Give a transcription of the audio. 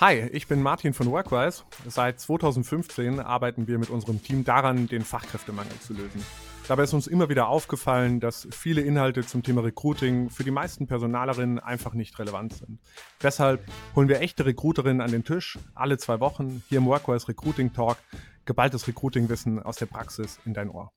Hi, ich bin Martin von Workwise. Seit 2015 arbeiten wir mit unserem Team daran, den Fachkräftemangel zu lösen. Dabei ist uns immer wieder aufgefallen, dass viele Inhalte zum Thema Recruiting für die meisten Personalerinnen einfach nicht relevant sind. Deshalb holen wir echte Recruiterinnen an den Tisch, alle zwei Wochen, hier im Workwise Recruiting Talk, geballtes Recruiting-Wissen aus der Praxis in dein Ohr.